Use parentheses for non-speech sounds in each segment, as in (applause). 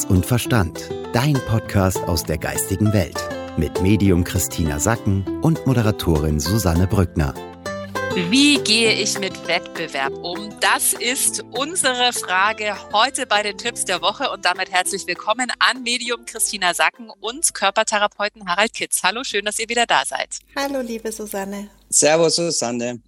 Herz und Verstand. Dein Podcast aus der geistigen Welt. Mit Medium Christina Sacken und Moderatorin Susanne Brückner. Wie gehe ich mit Wettbewerb um? Das ist unsere Frage heute bei den Tipps der Woche und damit herzlich willkommen an Medium Christina Sacken und Körpertherapeuten Harald Kitz. Hallo, schön, dass ihr wieder da seid. Hallo, liebe Susanne. Servus, Susanne.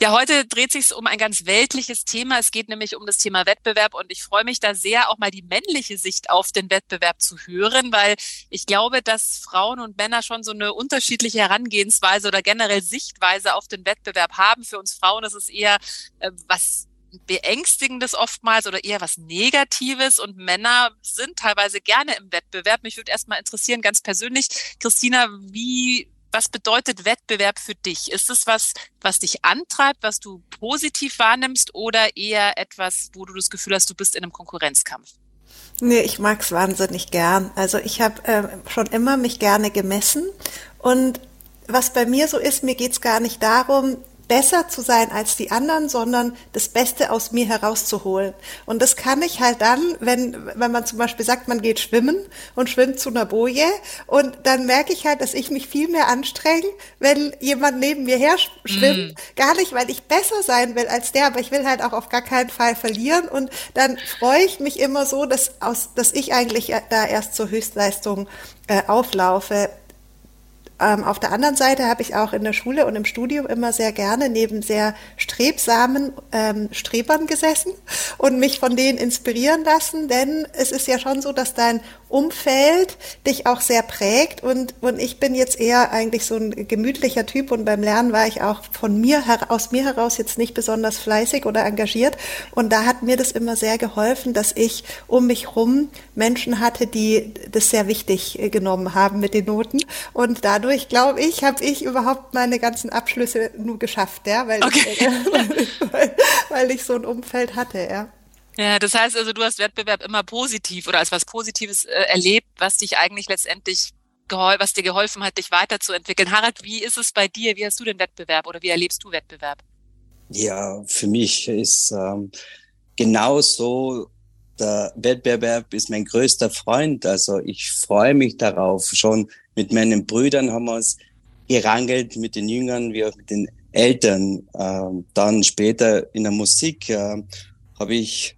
Ja, heute dreht sich um ein ganz weltliches Thema. Es geht nämlich um das Thema Wettbewerb und ich freue mich da sehr, auch mal die männliche Sicht auf den Wettbewerb zu hören, weil ich glaube, dass Frauen und Männer schon so eine unterschiedliche Herangehensweise oder generell Sichtweise auf den Wettbewerb haben. Für uns Frauen ist es eher äh, was Beängstigendes oftmals oder eher was Negatives und Männer sind teilweise gerne im Wettbewerb. Mich würde erstmal interessieren, ganz persönlich, Christina, wie was bedeutet Wettbewerb für dich? Ist es was, was dich antreibt, was du positiv wahrnimmst oder eher etwas, wo du das Gefühl hast, du bist in einem Konkurrenzkampf? Nee, ich mag's wahnsinnig gern. Also ich habe äh, schon immer mich gerne gemessen und was bei mir so ist, mir geht's gar nicht darum, besser zu sein als die anderen, sondern das Beste aus mir herauszuholen. Und das kann ich halt dann, wenn, wenn man zum Beispiel sagt, man geht schwimmen und schwimmt zu einer Boje und dann merke ich halt, dass ich mich viel mehr anstrenge, wenn jemand neben mir her schwimmt. Mm. Gar nicht, weil ich besser sein will als der, aber ich will halt auch auf gar keinen Fall verlieren und dann freue ich mich immer so, dass, aus, dass ich eigentlich da erst zur Höchstleistung äh, auflaufe. Ähm, auf der anderen Seite habe ich auch in der Schule und im Studium immer sehr gerne neben sehr strebsamen ähm, Strebern gesessen und mich von denen inspirieren lassen, denn es ist ja schon so, dass dein Umfeld dich auch sehr prägt und, und ich bin jetzt eher eigentlich so ein gemütlicher Typ und beim Lernen war ich auch von mir aus mir heraus jetzt nicht besonders fleißig oder engagiert und da hat mir das immer sehr geholfen, dass ich um mich rum Menschen hatte, die das sehr wichtig äh, genommen haben mit den Noten und dadurch glaube ich, habe ich überhaupt meine ganzen Abschlüsse nur geschafft, ja, weil, okay. ich, äh, (laughs) weil, weil ich so ein Umfeld hatte, ja. Ja, das heißt also, du hast Wettbewerb immer positiv oder als was Positives äh, erlebt, was dich eigentlich letztendlich was dir geholfen hat, dich weiterzuentwickeln. Harald, wie ist es bei dir? Wie hast du den Wettbewerb oder wie erlebst du Wettbewerb? Ja, für mich ist ähm, genau so, der Wettbewerb ist mein größter Freund. Also ich freue mich darauf. Schon mit meinen Brüdern haben wir uns gerangelt, mit den Jüngern wie auch mit den Eltern. Ähm, dann später in der Musik äh, habe ich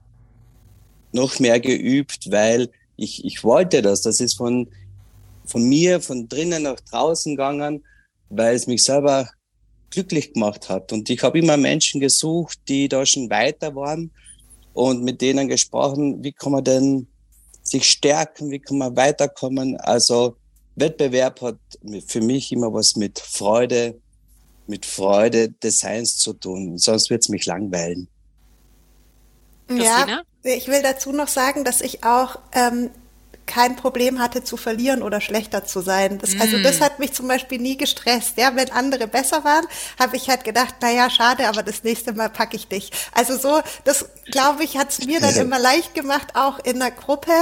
noch mehr geübt, weil ich, ich wollte das. Das ist von, von mir, von drinnen nach draußen gegangen, weil es mich selber glücklich gemacht hat. Und ich habe immer Menschen gesucht, die da schon weiter waren und mit denen gesprochen, wie kann man denn sich stärken, wie kann man weiterkommen. Also Wettbewerb hat für mich immer was mit Freude, mit Freude des Seins zu tun. Sonst wird es mich langweilen. Ja, ich will dazu noch sagen, dass ich auch ähm, kein Problem hatte zu verlieren oder schlechter zu sein. Das. Also das mm. hat mich zum Beispiel nie gestresst. Ja, wenn andere besser waren, habe ich halt gedacht, na ja, schade, aber das nächste Mal packe ich dich. Also so, das glaube ich, hat es mir dann immer leicht gemacht, auch in der Gruppe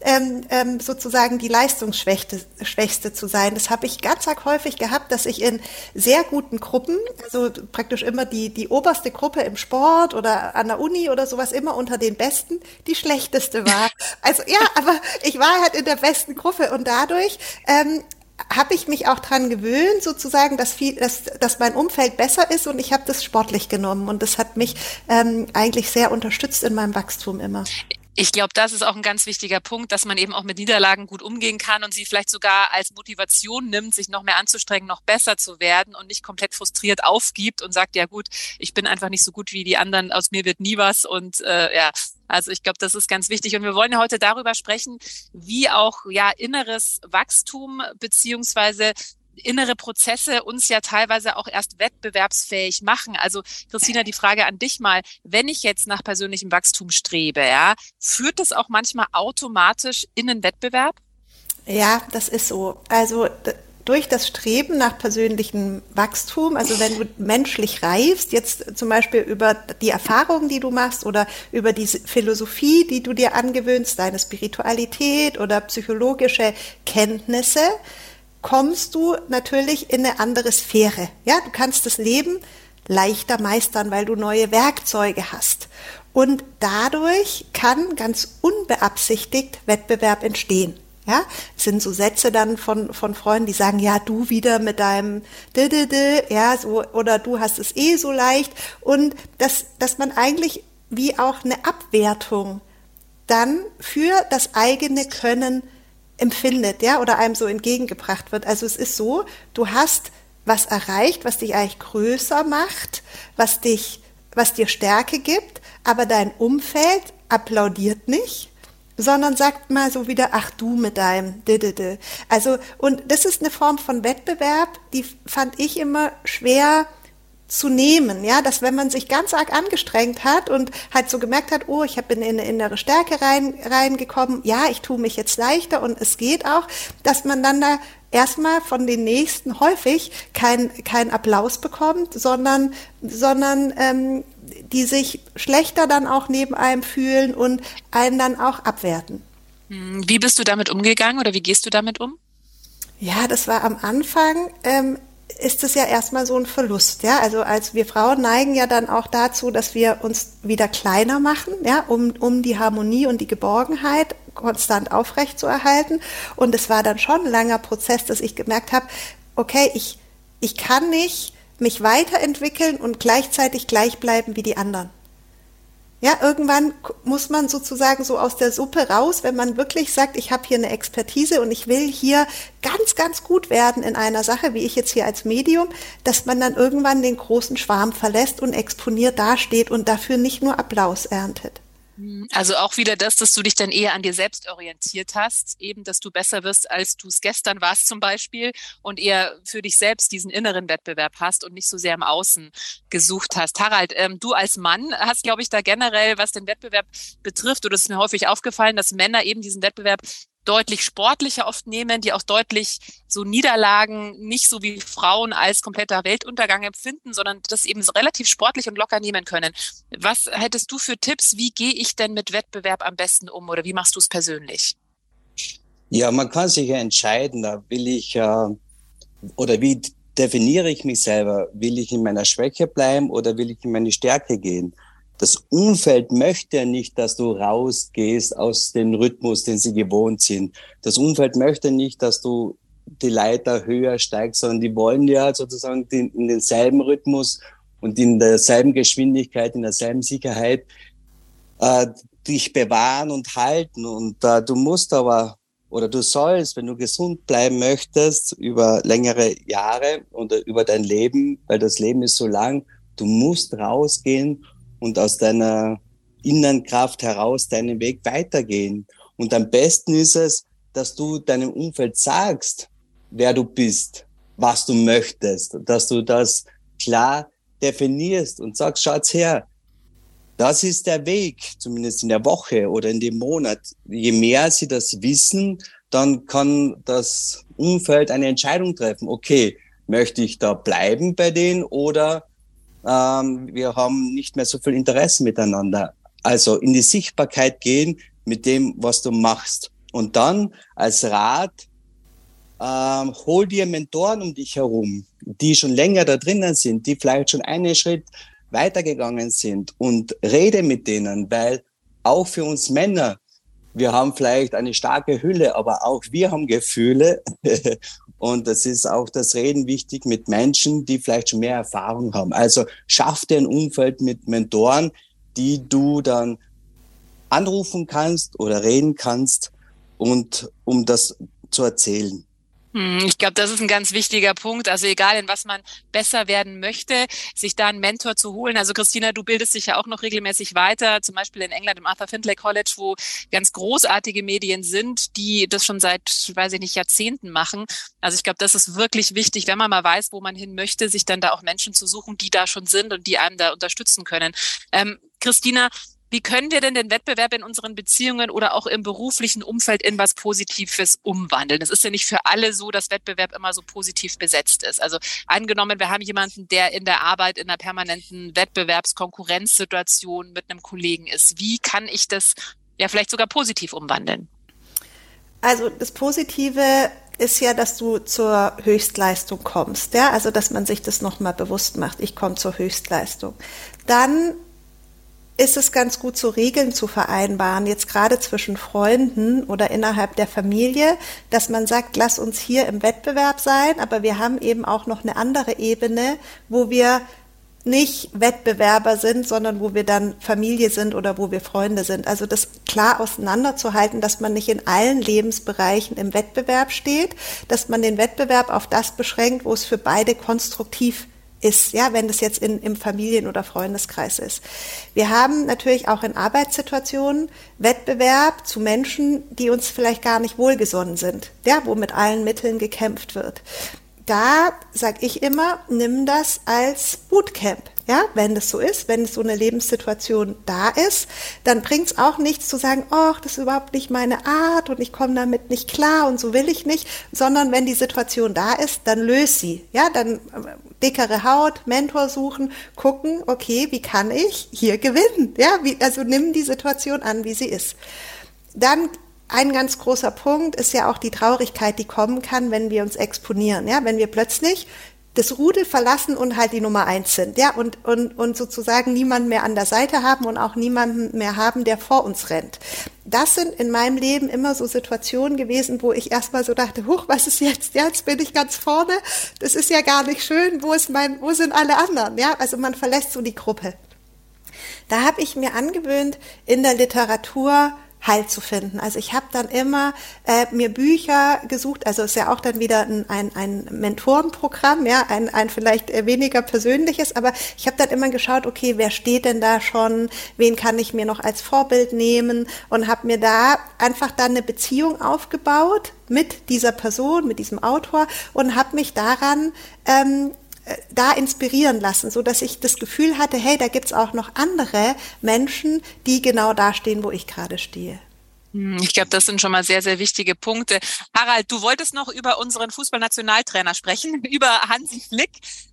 ähm, ähm, sozusagen die Leistungsschwächste Schwächste zu sein. Das habe ich ganz arg häufig gehabt, dass ich in sehr guten Gruppen, also praktisch immer die die oberste Gruppe im Sport oder an der Uni oder sowas immer unter den Besten, die schlechteste war. (laughs) Also ja, aber ich war halt in der besten Gruppe. Und dadurch ähm, habe ich mich auch dran gewöhnt, sozusagen, dass, viel, dass, dass mein Umfeld besser ist. Und ich habe das sportlich genommen. Und das hat mich ähm, eigentlich sehr unterstützt in meinem Wachstum immer. Ich glaube, das ist auch ein ganz wichtiger Punkt, dass man eben auch mit Niederlagen gut umgehen kann und sie vielleicht sogar als Motivation nimmt, sich noch mehr anzustrengen, noch besser zu werden und nicht komplett frustriert aufgibt und sagt, ja gut, ich bin einfach nicht so gut wie die anderen, aus mir wird nie was und äh, ja, also ich glaube, das ist ganz wichtig. Und wir wollen heute darüber sprechen, wie auch ja inneres Wachstum beziehungsweise innere Prozesse uns ja teilweise auch erst wettbewerbsfähig machen. Also Christina, die Frage an dich mal, wenn ich jetzt nach persönlichem Wachstum strebe, ja, führt das auch manchmal automatisch in einen Wettbewerb? Ja, das ist so. Also durch das Streben nach persönlichem Wachstum, also wenn du menschlich reifst, jetzt zum Beispiel über die Erfahrungen, die du machst oder über die Philosophie, die du dir angewöhnst, deine Spiritualität oder psychologische Kenntnisse, kommst du natürlich in eine andere Sphäre. Ja, du kannst das Leben leichter meistern, weil du neue Werkzeuge hast. Und dadurch kann ganz unbeabsichtigt Wettbewerb entstehen. Ja, es sind so Sätze dann von, von Freunden, die sagen, ja, du wieder mit deinem d, -d, -d ja, so, oder du hast es eh so leicht. Und dass, dass man eigentlich wie auch eine Abwertung dann für das eigene Können empfindet, ja, oder einem so entgegengebracht wird. Also es ist so, du hast was erreicht, was dich eigentlich größer macht, was dich, was dir Stärke gibt, aber dein Umfeld applaudiert nicht, sondern sagt mal so wieder, ach du mit deinem Didede. Also, und das ist eine Form von Wettbewerb, die fand ich immer schwer zu nehmen, ja, dass wenn man sich ganz arg angestrengt hat und halt so gemerkt hat, oh, ich habe in eine innere Stärke rein reingekommen, ja, ich tue mich jetzt leichter und es geht auch, dass man dann da erstmal von den Nächsten häufig kein kein Applaus bekommt, sondern sondern ähm, die sich schlechter dann auch neben einem fühlen und einen dann auch abwerten. Hm, wie bist du damit umgegangen oder wie gehst du damit um? Ja, das war am Anfang ähm, ist es ja erstmal so ein Verlust, ja. Also als wir Frauen neigen ja dann auch dazu, dass wir uns wieder kleiner machen, ja, um, um die Harmonie und die Geborgenheit konstant aufrecht zu erhalten. Und es war dann schon ein langer Prozess, dass ich gemerkt habe, okay, ich, ich kann nicht mich weiterentwickeln und gleichzeitig gleich bleiben wie die anderen. Ja, irgendwann muss man sozusagen so aus der Suppe raus, wenn man wirklich sagt, ich habe hier eine Expertise und ich will hier ganz, ganz gut werden in einer Sache, wie ich jetzt hier als Medium, dass man dann irgendwann den großen Schwarm verlässt und exponiert dasteht und dafür nicht nur Applaus erntet. Also auch wieder das, dass du dich dann eher an dir selbst orientiert hast, eben, dass du besser wirst, als du es gestern warst zum Beispiel und eher für dich selbst diesen inneren Wettbewerb hast und nicht so sehr im Außen gesucht hast. Harald, ähm, du als Mann hast, glaube ich, da generell, was den Wettbewerb betrifft, oder es ist mir häufig aufgefallen, dass Männer eben diesen Wettbewerb deutlich sportlicher oft nehmen, die auch deutlich so Niederlagen nicht so wie Frauen als kompletter Weltuntergang empfinden, sondern das eben relativ sportlich und locker nehmen können. Was hättest du für Tipps? Wie gehe ich denn mit Wettbewerb am besten um oder wie machst du es persönlich? Ja, man kann sich ja entscheiden, da will ich äh, oder wie definiere ich mich selber? Will ich in meiner Schwäche bleiben oder will ich in meine Stärke gehen? Das Umfeld möchte ja nicht, dass du rausgehst aus dem Rhythmus, den sie gewohnt sind. Das Umfeld möchte nicht, dass du die Leiter höher steigst, sondern die wollen ja sozusagen in denselben Rhythmus und in derselben Geschwindigkeit, in derselben Sicherheit äh, dich bewahren und halten. Und äh, du musst aber oder du sollst, wenn du gesund bleiben möchtest über längere Jahre oder über dein Leben, weil das Leben ist so lang, du musst rausgehen und aus deiner inneren Kraft heraus deinen Weg weitergehen. Und am besten ist es, dass du deinem Umfeld sagst, wer du bist, was du möchtest, dass du das klar definierst und sagst, schaut's her, das ist der Weg, zumindest in der Woche oder in dem Monat. Je mehr sie das wissen, dann kann das Umfeld eine Entscheidung treffen. Okay, möchte ich da bleiben bei denen oder ähm, wir haben nicht mehr so viel Interesse miteinander. Also in die Sichtbarkeit gehen mit dem, was du machst. Und dann als Rat, ähm, hol dir Mentoren um dich herum, die schon länger da drinnen sind, die vielleicht schon einen Schritt weitergegangen sind und rede mit denen, weil auch für uns Männer, wir haben vielleicht eine starke Hülle, aber auch wir haben Gefühle (laughs) Und es ist auch das Reden wichtig mit Menschen, die vielleicht schon mehr Erfahrung haben. Also schaff dir ein Umfeld mit Mentoren, die du dann anrufen kannst oder reden kannst und um das zu erzählen. Hm, ich glaube, das ist ein ganz wichtiger Punkt. Also egal, in was man besser werden möchte, sich da einen Mentor zu holen. Also Christina, du bildest dich ja auch noch regelmäßig weiter, zum Beispiel in England im Arthur Findlay College, wo ganz großartige Medien sind, die das schon seit, weiß ich nicht, Jahrzehnten machen. Also ich glaube, das ist wirklich wichtig, wenn man mal weiß, wo man hin möchte, sich dann da auch Menschen zu suchen, die da schon sind und die einem da unterstützen können. Ähm, Christina, wie können wir denn den Wettbewerb in unseren Beziehungen oder auch im beruflichen Umfeld in was Positives umwandeln? Es ist ja nicht für alle so, dass Wettbewerb immer so positiv besetzt ist. Also angenommen, wir haben jemanden, der in der Arbeit in einer permanenten Wettbewerbskonkurrenzsituation mit einem Kollegen ist. Wie kann ich das ja vielleicht sogar positiv umwandeln? Also das Positive ist ja, dass du zur Höchstleistung kommst, ja, also dass man sich das nochmal bewusst macht. Ich komme zur Höchstleistung. Dann ist es ganz gut, so Regeln zu vereinbaren, jetzt gerade zwischen Freunden oder innerhalb der Familie, dass man sagt, lass uns hier im Wettbewerb sein, aber wir haben eben auch noch eine andere Ebene, wo wir nicht Wettbewerber sind, sondern wo wir dann Familie sind oder wo wir Freunde sind. Also das klar auseinanderzuhalten, dass man nicht in allen Lebensbereichen im Wettbewerb steht, dass man den Wettbewerb auf das beschränkt, wo es für beide konstruktiv ist, ja, wenn das jetzt in, im Familien- oder Freundeskreis ist. Wir haben natürlich auch in Arbeitssituationen Wettbewerb zu Menschen, die uns vielleicht gar nicht wohlgesonnen sind, ja, wo mit allen Mitteln gekämpft wird da sage ich immer, nimm das als Bootcamp. Ja, wenn das so ist, wenn so eine Lebenssituation da ist, dann bringt es auch nichts zu sagen, oh, das ist überhaupt nicht meine Art und ich komme damit nicht klar und so will ich nicht, sondern wenn die Situation da ist, dann löse sie. Ja, dann äh, dickere Haut, Mentor suchen, gucken, okay, wie kann ich hier gewinnen? Ja, wie, also nimm die Situation an, wie sie ist. Dann ein ganz großer Punkt ist ja auch die Traurigkeit, die kommen kann, wenn wir uns exponieren. Ja, wenn wir plötzlich das Rudel verlassen und halt die Nummer eins sind, ja, und, und, und sozusagen niemanden mehr an der Seite haben und auch niemanden mehr haben, der vor uns rennt. Das sind in meinem Leben immer so Situationen gewesen, wo ich erstmal so dachte, huch, was ist jetzt? Jetzt bin ich ganz vorne. Das ist ja gar nicht schön. Wo ist mein, wo sind alle anderen? Ja, also man verlässt so die Gruppe. Da habe ich mir angewöhnt, in der Literatur Halt zu finden. Also ich habe dann immer äh, mir Bücher gesucht, also ist ja auch dann wieder ein, ein, ein Mentorenprogramm, ja, ein, ein vielleicht weniger persönliches, aber ich habe dann immer geschaut, okay, wer steht denn da schon, wen kann ich mir noch als Vorbild nehmen? Und habe mir da einfach dann eine Beziehung aufgebaut mit dieser Person, mit diesem Autor und habe mich daran ähm, da inspirieren lassen, so dass ich das Gefühl hatte, hey, da gibt's auch noch andere Menschen, die genau da stehen, wo ich gerade stehe. Hm, ich glaube, das sind schon mal sehr, sehr wichtige Punkte. Harald, du wolltest noch über unseren Fußballnationaltrainer sprechen, (laughs) über Hansi Flick,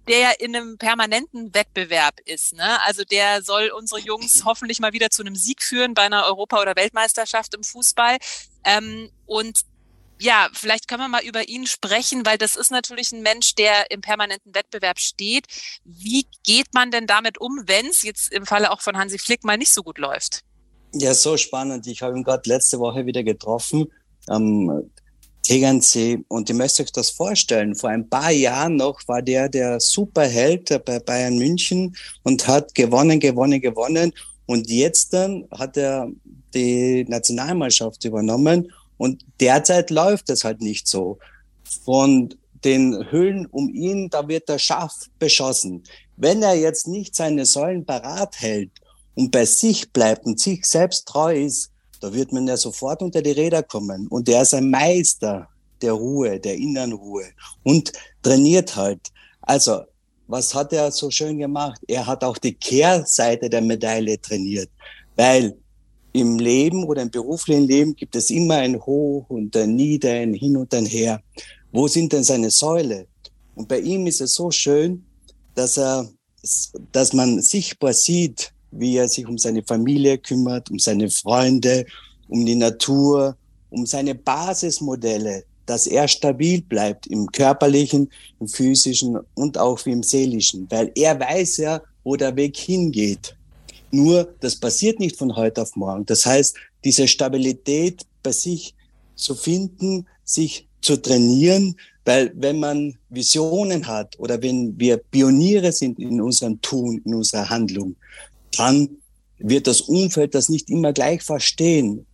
der ja in einem permanenten Wettbewerb ist. Ne? Also der soll unsere Jungs hoffentlich mal wieder zu einem Sieg führen bei einer Europa- oder Weltmeisterschaft im Fußball. Ähm, und ja, vielleicht können wir mal über ihn sprechen, weil das ist natürlich ein Mensch, der im permanenten Wettbewerb steht. Wie geht man denn damit um, wenn es jetzt im Falle auch von Hansi Flick mal nicht so gut läuft? Ja, so spannend. Ich habe ihn gerade letzte Woche wieder getroffen am Tegernsee und ihr müsst euch das vorstellen. Vor ein paar Jahren noch war der der Superheld bei Bayern München und hat gewonnen, gewonnen, gewonnen. Und jetzt dann hat er die Nationalmannschaft übernommen und derzeit läuft es halt nicht so. Von den Höhlen um ihn, da wird er scharf beschossen. Wenn er jetzt nicht seine Säulen parat hält und bei sich bleibt und sich selbst treu ist, da wird man ja sofort unter die Räder kommen. Und er ist ein Meister der Ruhe, der inneren Ruhe und trainiert halt. Also, was hat er so schön gemacht? Er hat auch die Kehrseite der Medaille trainiert, weil im Leben oder im beruflichen Leben gibt es immer ein Hoch und ein Nieder, ein Hin und ein Her. Wo sind denn seine Säule? Und bei ihm ist es so schön, dass er, dass man sichtbar sieht, wie er sich um seine Familie kümmert, um seine Freunde, um die Natur, um seine Basismodelle, dass er stabil bleibt im körperlichen, im physischen und auch wie im seelischen, weil er weiß ja, wo der Weg hingeht. Nur, das passiert nicht von heute auf morgen. Das heißt, diese Stabilität bei sich zu finden, sich zu trainieren, weil wenn man Visionen hat oder wenn wir Pioniere sind in unserem Tun, in unserer Handlung, dann wird das Umfeld das nicht immer gleich verstehen.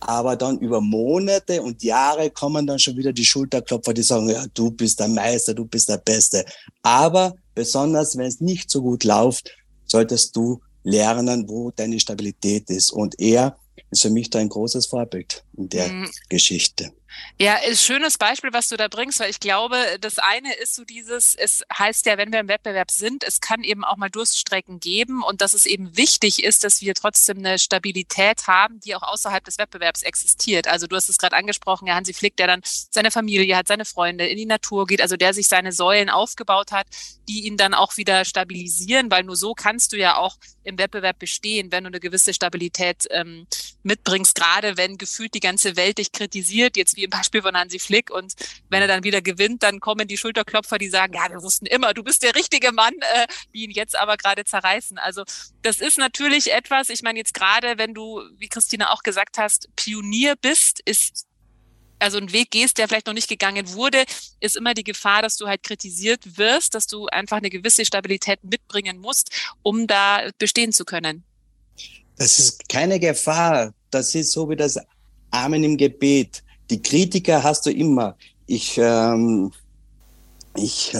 Aber dann über Monate und Jahre kommen dann schon wieder die Schulterklopfer, die sagen, ja, du bist der Meister, du bist der Beste. Aber besonders, wenn es nicht so gut läuft, solltest du lernen, wo deine Stabilität ist. Und er ist für mich da ein großes Vorbild der mhm. Geschichte. Ja, ist schönes Beispiel, was du da bringst, weil ich glaube, das eine ist so dieses, es heißt ja, wenn wir im Wettbewerb sind, es kann eben auch mal Durststrecken geben und dass es eben wichtig ist, dass wir trotzdem eine Stabilität haben, die auch außerhalb des Wettbewerbs existiert. Also du hast es gerade angesprochen, ja, Hansi Flick, der dann seine Familie hat, seine Freunde, in die Natur geht, also der sich seine Säulen aufgebaut hat, die ihn dann auch wieder stabilisieren, weil nur so kannst du ja auch im Wettbewerb bestehen, wenn du eine gewisse Stabilität ähm, mitbringst, gerade wenn gefühlt die ganze ganze Welt dich kritisiert, jetzt wie im Beispiel von Hansi Flick. Und wenn er dann wieder gewinnt, dann kommen die Schulterklopfer, die sagen, ja, wir wussten immer, du bist der richtige Mann, äh, die ihn jetzt aber gerade zerreißen. Also das ist natürlich etwas, ich meine jetzt gerade, wenn du, wie Christina auch gesagt hast, Pionier bist, ist also einen Weg gehst, der vielleicht noch nicht gegangen wurde, ist immer die Gefahr, dass du halt kritisiert wirst, dass du einfach eine gewisse Stabilität mitbringen musst, um da bestehen zu können. Das ist keine Gefahr. Das ist so wie das Amen im Gebet. Die Kritiker hast du immer. Ich, ähm, ich,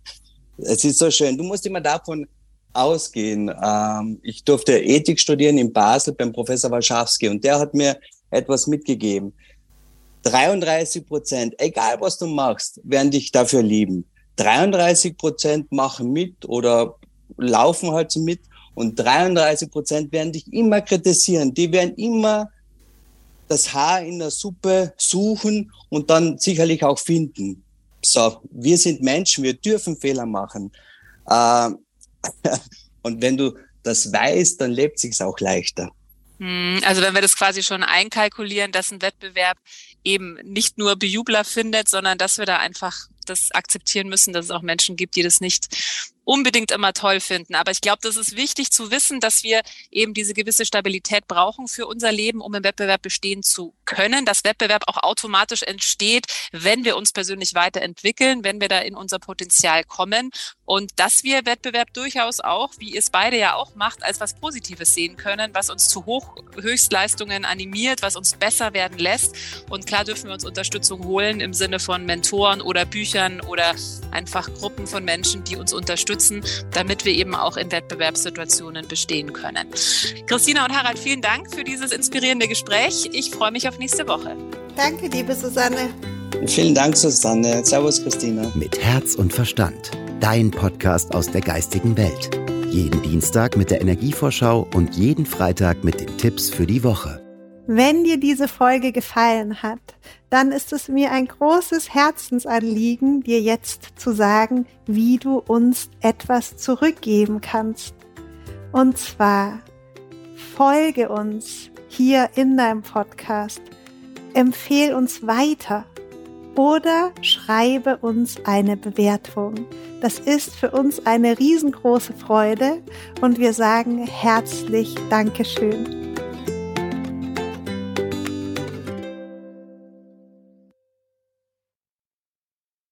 (laughs) es ist so schön. Du musst immer davon ausgehen. Ähm, ich durfte Ethik studieren in Basel beim Professor Warschawski und der hat mir etwas mitgegeben. 33 Prozent, egal was du machst, werden dich dafür lieben. 33 Prozent machen mit oder laufen halt so mit und 33 Prozent werden dich immer kritisieren. Die werden immer das Haar in der Suppe suchen und dann sicherlich auch finden. So, wir sind Menschen, wir dürfen Fehler machen. Äh, (laughs) und wenn du das weißt, dann lebt sich's auch leichter. Hm, also wenn wir das quasi schon einkalkulieren, dass ein Wettbewerb eben nicht nur Bejubler findet, sondern dass wir da einfach das akzeptieren müssen, dass es auch Menschen gibt, die das nicht unbedingt immer toll finden. Aber ich glaube, das ist wichtig zu wissen, dass wir eben diese gewisse Stabilität brauchen für unser Leben, um im Wettbewerb bestehen zu können. Dass Wettbewerb auch automatisch entsteht, wenn wir uns persönlich weiterentwickeln, wenn wir da in unser Potenzial kommen und dass wir Wettbewerb durchaus auch, wie ihr es beide ja auch macht, als was Positives sehen können, was uns zu Hoch Höchstleistungen animiert, was uns besser werden lässt. Und klar dürfen wir uns Unterstützung holen im Sinne von Mentoren oder Büchern oder einfach Gruppen von Menschen, die uns unterstützen unterstützen, damit wir eben auch in Wettbewerbssituationen bestehen können. Christina und Harald, vielen Dank für dieses inspirierende Gespräch. Ich freue mich auf nächste Woche. Danke, liebe Susanne. Vielen Dank, Susanne. Servus, Christina. Mit Herz und Verstand. Dein Podcast aus der geistigen Welt. Jeden Dienstag mit der Energievorschau und jeden Freitag mit den Tipps für die Woche. Wenn dir diese Folge gefallen hat, dann ist es mir ein großes Herzensanliegen, dir jetzt zu sagen, wie du uns etwas zurückgeben kannst. Und zwar folge uns hier in deinem Podcast, empfehl uns weiter oder schreibe uns eine Bewertung. Das ist für uns eine riesengroße Freude und wir sagen herzlich Dankeschön.